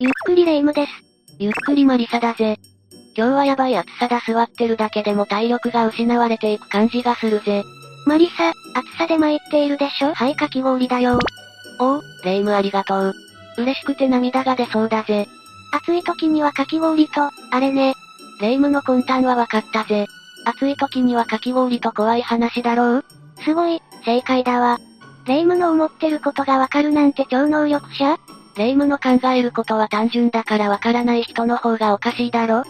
ゆっくりレ夢ムです。ゆっくりマリサだぜ。今日はやばい暑さだ座ってるだけでも体力が失われていく感じがするぜ。マリサ、暑さで参っているでしょ？はいかき氷だよ。おう、レ夢ムありがとう。嬉しくて涙が出そうだぜ。暑い時にはかき氷と、あれね。レ夢ムの魂胆はわかったぜ。暑い時にはかき氷と怖い話だろうすごい、正解だわ。レ夢ムの思ってることがわかるなんて超能力者？レ夢ムの考えることは単純だからわからない人の方がおかしいだろ？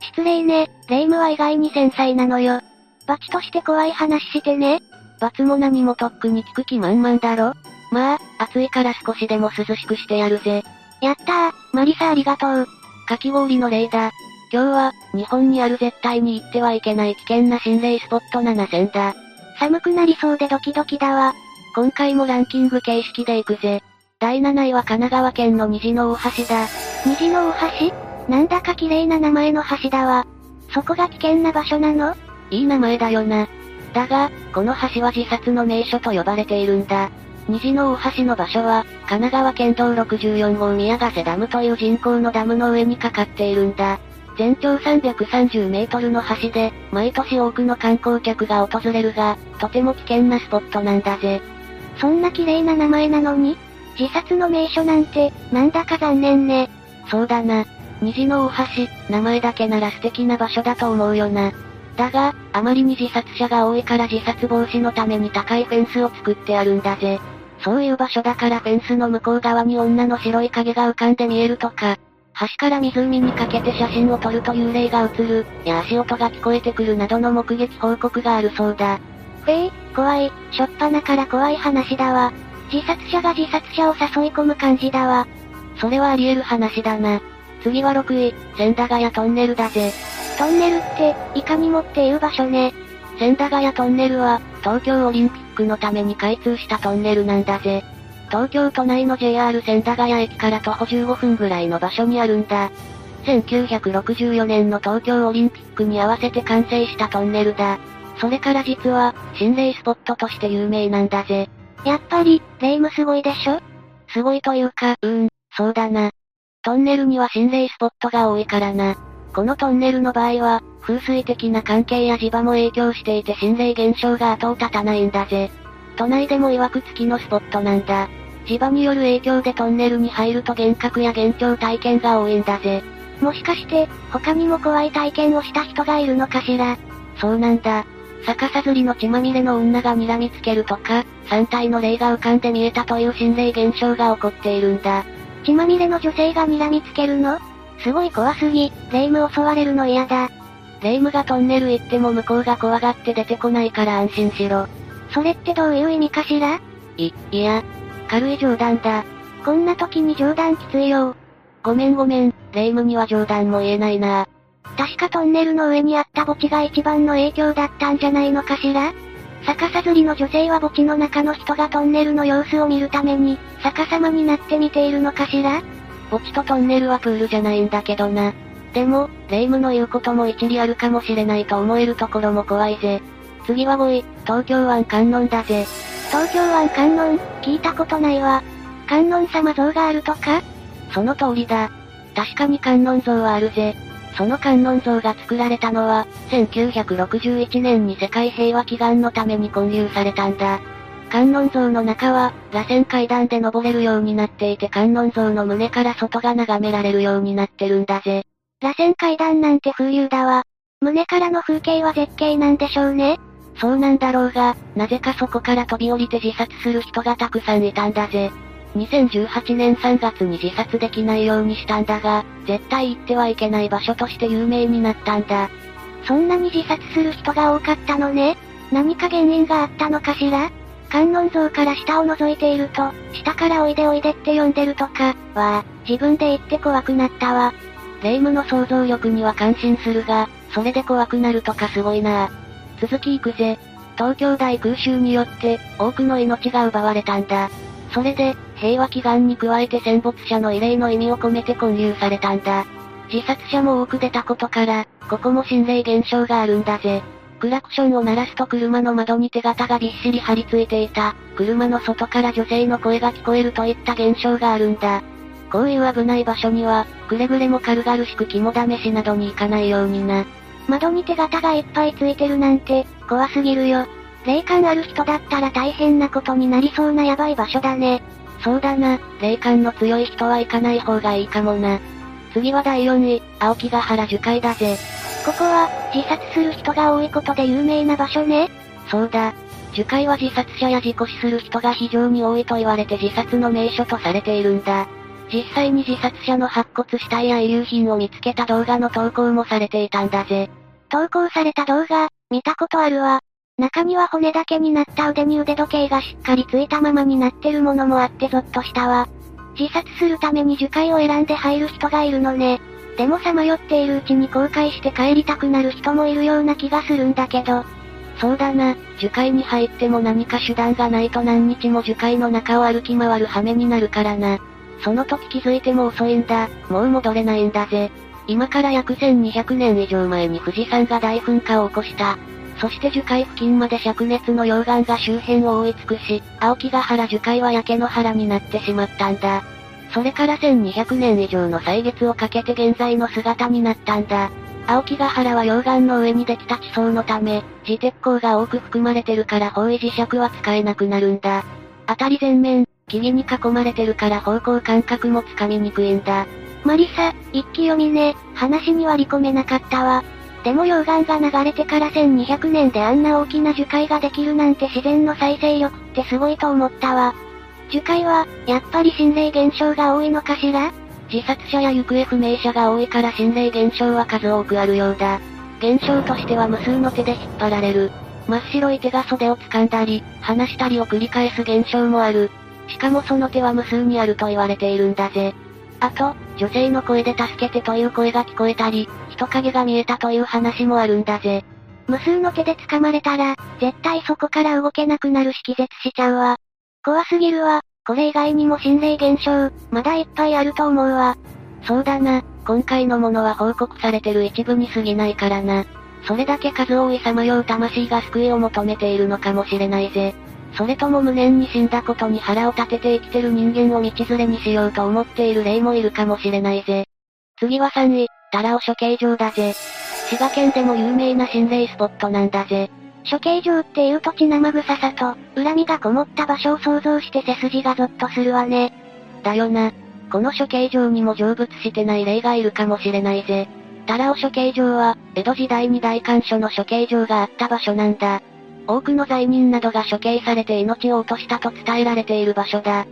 失礼ね、レ夢ムは意外に繊細なのよ。バチとして怖い話してね。罰も何もとっくに聞く気満々だろ？まあ、暑いから少しでも涼しくしてやるぜ。やったー、マリサありがとう。かき氷の例だ。今日は、日本にある絶対に行ってはいけない危険な心霊スポット7選だ。寒くなりそうでドキドキだわ。今回もランキング形式で行くぜ。第7位は神奈川県の虹の大橋だ。虹の大橋？なんだか綺麗な名前の橋だわ。そこが危険な場所なの？いい名前だよな。だが、この橋は自殺の名所と呼ばれているんだ。虹の大橋の場所は、神奈川県道64号宮ヶ瀬ダムという人工のダムの上にかかっているんだ。全長330メートルの橋で、毎年多くの観光客が訪れるが、とても危険なスポットなんだぜ。そんな綺麗な名前なのに？自殺の名所なんて、なんだか残念ね。そうだな。虹の大橋、名前だけなら素敵な場所だと思うよな。だが、あまりに自殺者が多いから自殺防止のために高いフェンスを作ってあるんだぜ。そういう場所だからフェンスの向こう側に女の白い影が浮かんで見えるとか、橋から湖にかけて写真を撮ると幽霊が映る、や足音が聞こえてくるなどの目撃報告があるそうだ。ええ怖い、しょっぱなから怖い話だわ。自殺者が自殺者を誘い込む感じだわ。それはあり得る話だな。次は6位、千駄ヶ谷トンネルだぜ。トンネルって、いかにもっていう場所ね。千駄ヶ谷トンネルは、東京オリンピックのために開通したトンネルなんだぜ。東京都内の JR 千駄ヶ谷駅から徒歩15分ぐらいの場所にあるんだ。1964年の東京オリンピックに合わせて完成したトンネルだ。それから実は、心霊スポットとして有名なんだぜ。やっぱり、霊夢すごいでしょ？すごいというか、うん、そうだな。トンネルには心霊スポットが多いからな。このトンネルの場合は、風水的な関係や磁場も影響していて心霊現象が後を絶たないんだぜ。都内でも曰く付きのスポットなんだ。磁場による影響でトンネルに入ると幻覚や幻聴体験が多いんだぜ。もしかして、他にも怖い体験をした人がいるのかしら？そうなんだ。逆さずりの血まみれの女が睨みつけるとか、3体の霊が浮かんで見えたという心霊現象が起こっているんだ。血まみれの女性が睨みつけるの？すごい怖すぎ、霊夢襲われるの嫌だ。霊夢がトンネル行っても向こうが怖がって出てこないから安心しろ。それってどういう意味かしら？い、いや、軽い冗談だ。こんな時に冗談きついよ。ごめんごめん、霊夢には冗談も言えないな。確かトンネルの上にあった墓地が一番の影響だったんじゃないのかしら？逆さずりの女性は墓地の中の人がトンネルの様子を見るために、逆さまになって見ているのかしら？墓地とトンネルはプールじゃないんだけどな。でも、霊夢の言うことも一理あるかもしれないと思えるところも怖いぜ。次は5位、東京湾観音だぜ。東京湾観音、聞いたことないわ。観音様像があるとか？その通りだ。確かに観音像はあるぜ。その観音像が作られたのは、1961年に世界平和祈願のために建立されたんだ。観音像の中は、螺旋階段で登れるようになっていて観音像の胸から外が眺められるようになってるんだぜ。螺旋階段なんて風流だわ。胸からの風景は絶景なんでしょうね。そうなんだろうが、なぜかそこから飛び降りて自殺する人がたくさんいたんだぜ。2018年3月に自殺できないようにしたんだが、絶対行ってはいけない場所として有名になったんだ。そんなに自殺する人が多かったのね。何か原因があったのかしら？観音像から下を覗いていると、下からおいでおいでって呼んでるとか、は、自分で言って怖くなったわ。霊夢の想像力には感心するが、それで怖くなるとかすごいな続き行くぜ。東京大空襲によって、多くの命が奪われたんだ。それで、平和祈願に加えて戦没者の慰霊の意味を込めて建立されたんだ。自殺者も多く出たことから、ここも心霊現象があるんだぜ。クラクションを鳴らすと車の窓に手形がびっしり張り付いていた、車の外から女性の声が聞こえるといった現象があるんだ。こういう危ない場所には、くれぐれも軽々しく肝試しなどに行かないようにな。窓に手形がいっぱいついてるなんて、怖すぎるよ。霊感ある人だったら大変なことになりそうなヤバい場所だね。そうだな、霊感の強い人は行かない方がいいかもな。次は第4位、青木ヶ原樹海だぜ。ここは、自殺する人が多いことで有名な場所ね。そうだ。樹海は自殺者や事故死する人が非常に多いと言われて自殺の名所とされているんだ。実際に自殺者の白骨死体や遺留品を見つけた動画の投稿もされていたんだぜ。投稿された動画、見たことあるわ。中には骨だけになった腕に腕時計がしっかりついたままになってるものもあってゾッとしたわ。自殺するために樹海を選んで入る人がいるのね。でもさまよっているうちに後悔して帰りたくなる人もいるような気がするんだけど。そうだな、樹海に入っても何か手段がないと何日も樹海の中を歩き回る羽目になるからな。その時気づいても遅いんだ、もう戻れないんだぜ。今から約1200年以上前に富士山が大噴火を起こした。そして樹海付近まで灼熱の溶岩が周辺を覆い尽くし、青木ヶ原樹海は焼け野原になってしまったんだ。それから1200年以上の歳月をかけて現在の姿になったんだ。青木ヶ原は溶岩の上にできた地層のため、自鉄鋼が多く含まれてるから方位磁石は使えなくなるんだ。あたり全面、木々に囲まれてるから方向感覚もつかみにくいんだ。マリサ、一気読みね、話に割り込めなかったわ。でも溶岩が流れてから1200年であんな大きな樹海ができるなんて自然の再生力ってすごいと思ったわ。樹海は、やっぱり心霊現象が多いのかしら？自殺者や行方不明者が多いから心霊現象は数多くあるようだ。現象としては無数の手で引っ張られる。真っ白い手が袖を掴んだり、離したりを繰り返す現象もある。しかもその手は無数にあると言われているんだぜ。あと、女性の声で助けてという声が聞こえたり、人影が見えたという話もあるんだぜ。無数の手で掴まれたら、絶対そこから動けなくなるし気絶しちゃうわ。怖すぎるわ。これ以外にも心霊現象、まだいっぱいあると思うわ。そうだな、今回のものは報告されてる一部に過ぎないからな。それだけ数多いさまよう魂が救いを求めているのかもしれないぜ。それとも無念に死んだことに腹を立てて生きてる人間を道連れにしようと思っている霊もいるかもしれないぜ。次は3位、タラオ処刑場だぜ。滋賀県でも有名な心霊スポットなんだぜ。処刑場っていうと血生臭さと、恨みがこもった場所を想像して背筋がゾッとするわね。だよな。この処刑場にも成仏してない霊がいるかもしれないぜ。タラオ処刑場は、江戸時代に大官所の処刑場があった場所なんだ。多くの罪人などが処刑されて命を落としたと伝えられている場所だ。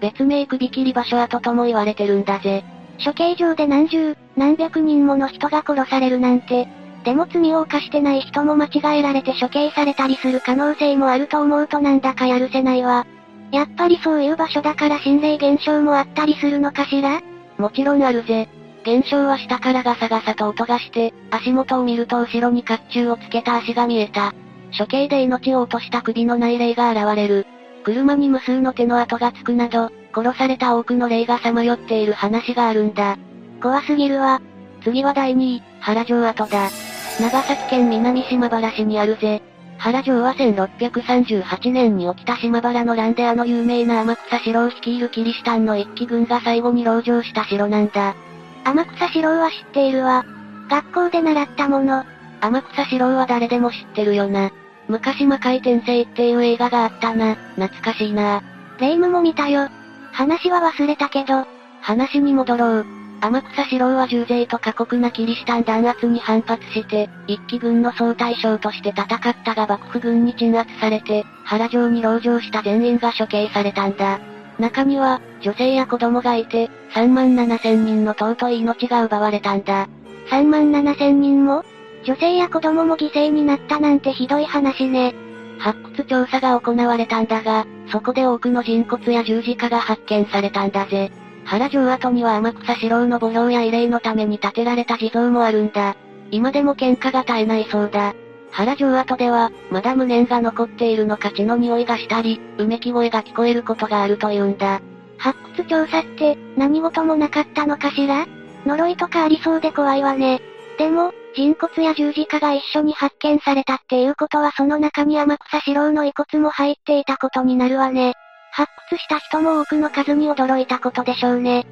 別名首切り場所跡とも言われてるんだぜ。処刑場で何十、何百人もの人が殺されるなんて、でも罪を犯してない人も間違えられて処刑されたりする可能性もあると思うとなんだかやるせないわ。やっぱりそういう場所だから心霊現象もあったりするのかしら？もちろんあるぜ。現象は下からガサガサと音がして、足元を見ると後ろに甲冑をつけた足が見えた。処刑で命を落とした首のない霊が現れる。車に無数の手の跡がつくなど、殺された多くの霊がさまよっている話があるんだ。怖すぎるわ。次は第2位、原城跡だ。長崎県南島原市にあるぜ。原城は1638年に起きた島原の乱であの有名な天草四郎率いるキリシタンの一騎軍が最後に籠城した城なんだ。天草四郎は知っているわ。学校で習ったもの。天草四郎は誰でも知ってるよな。昔魔界転生っていう映画があったな。懐かしいな。霊夢も見たよ。話は忘れたけど。話に戻ろう。天草四郎は重税と過酷なキリシタン弾圧に反発して、一騎軍の総大将として戦ったが幕府軍に鎮圧されて、原城に籠城した全員が処刑されたんだ。中には、女性や子供がいて、3万7千人の尊い命が奪われたんだ。3万7千人も？女性や子供も犠牲になったなんてひどい話ね。発掘調査が行われたんだが、そこで多くの人骨や十字架が発見されたんだぜ。原城跡には天草四郎の墓標や慰霊のために建てられた地蔵もあるんだ。今でも喧嘩が絶えないそうだ。原城跡では、まだ無念が残っているのか血の匂いがしたり、うめき声が聞こえることがあるというんだ。発掘調査って、何事もなかったのかしら？呪いとかありそうで怖いわね。でも、人骨や十字架が一緒に発見されたっていうことはその中に天草四郎の遺骨も入っていたことになるわね。発掘した人も多くの数に驚いたことでしょうね。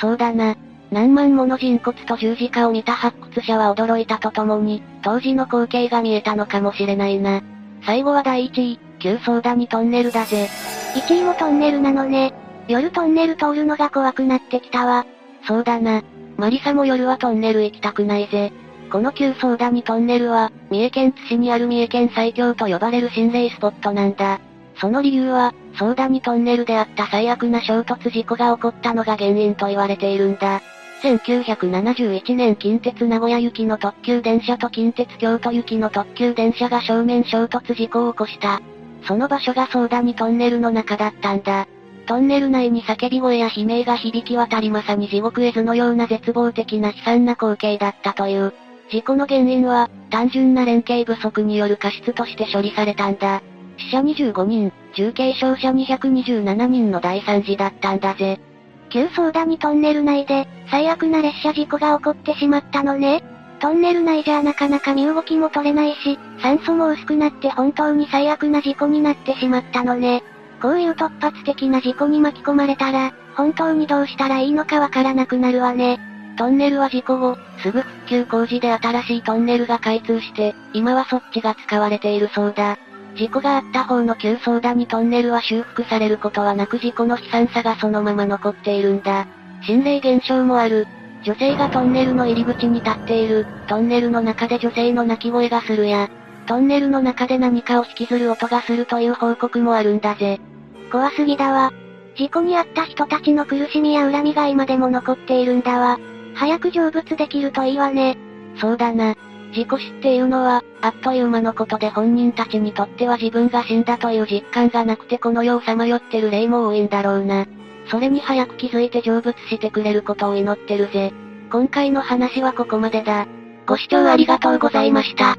そうだな。何万もの人骨と十字架を見た発掘者は驚いたとともに、当時の光景が見えたのかもしれないな。最後は第1位、旧ソーダにトンネルだぜ。1位もトンネルなのね。夜トンネル通るのが怖くなってきたわ。そうだな。マリサも夜はトンネル行きたくないぜ。この旧ソーダにトンネルは、三重県津市にある三重県最強と呼ばれる心霊スポットなんだ。その理由は、ソーダにトンネルであった最悪な衝突事故が起こったのが原因と言われているんだ。1971年近鉄名古屋行きの特急電車と近鉄京都行きの特急電車が正面衝突事故を起こした。その場所がソーダにトンネルの中だったんだ。トンネル内に叫び声や悲鳴が響き渡りまさに地獄絵図のような絶望的な悲惨な光景だったという。事故の原因は、単純な連携不足による過失として処理されたんだ。死者25人、重軽傷者227人の大惨事だったんだぜ。旧ソーダにトンネル内で、最悪な列車事故が起こってしまったのね。トンネル内じゃなかなか身動きも取れないし、酸素も薄くなって本当に最悪な事故になってしまったのね。こういう突発的な事故に巻き込まれたら、本当にどうしたらいいのかわからなくなるわね。トンネルは事故後、すぐ復旧工事で新しいトンネルが開通して、今はそっちが使われているそうだ。事故があった方の旧ソーダにトンネルは修復されることはなく事故の悲惨さがそのまま残っているんだ。心霊現象もある。女性がトンネルの入り口に立っている。トンネルの中で女性の泣き声がするや。トンネルの中で何かを引きずる音がするという報告もあるんだぜ。怖すぎだわ。事故に遭った人たちの苦しみや恨みが今でも残っているんだわ。早く成仏できるといいわね。そうだな。事故死っていうのは、あっという間のことで本人たちにとっては自分が死んだという実感がなくてこの世をさまよってる霊も多いんだろうな。それに早く気づいて成仏してくれることを祈ってるぜ。今回の話はここまでだ。ご視聴ありがとうございました。